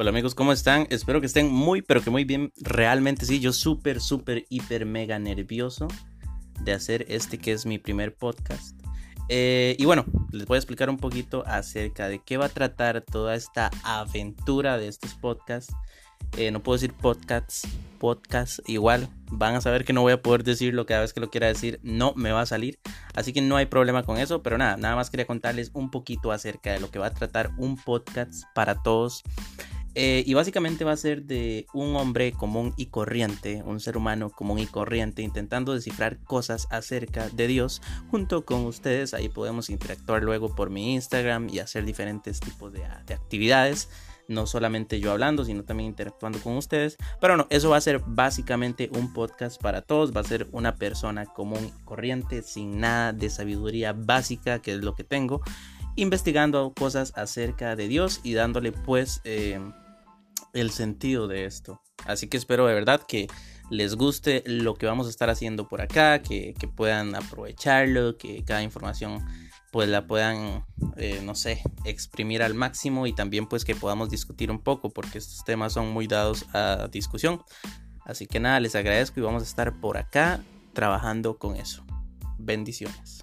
Hola amigos, ¿cómo están? Espero que estén muy, pero que muy bien. Realmente sí, yo súper, súper, hiper, mega nervioso de hacer este que es mi primer podcast. Eh, y bueno, les voy a explicar un poquito acerca de qué va a tratar toda esta aventura de estos podcasts. Eh, no puedo decir podcasts, podcast igual. Van a saber que no voy a poder decirlo cada vez que lo quiera decir. No me va a salir. Así que no hay problema con eso. Pero nada, nada más quería contarles un poquito acerca de lo que va a tratar un podcast para todos. Eh, y básicamente va a ser de un hombre común y corriente, un ser humano común y corriente, intentando descifrar cosas acerca de Dios junto con ustedes. Ahí podemos interactuar luego por mi Instagram y hacer diferentes tipos de, de actividades no solamente yo hablando, sino también interactuando con ustedes. Pero no, eso va a ser básicamente un podcast para todos, va a ser una persona común y corriente, sin nada de sabiduría básica, que es lo que tengo, investigando cosas acerca de Dios y dándole pues eh, el sentido de esto. Así que espero de verdad que les guste lo que vamos a estar haciendo por acá, que, que puedan aprovecharlo, que cada información pues la puedan, eh, no sé, exprimir al máximo y también pues que podamos discutir un poco porque estos temas son muy dados a discusión. Así que nada, les agradezco y vamos a estar por acá trabajando con eso. Bendiciones.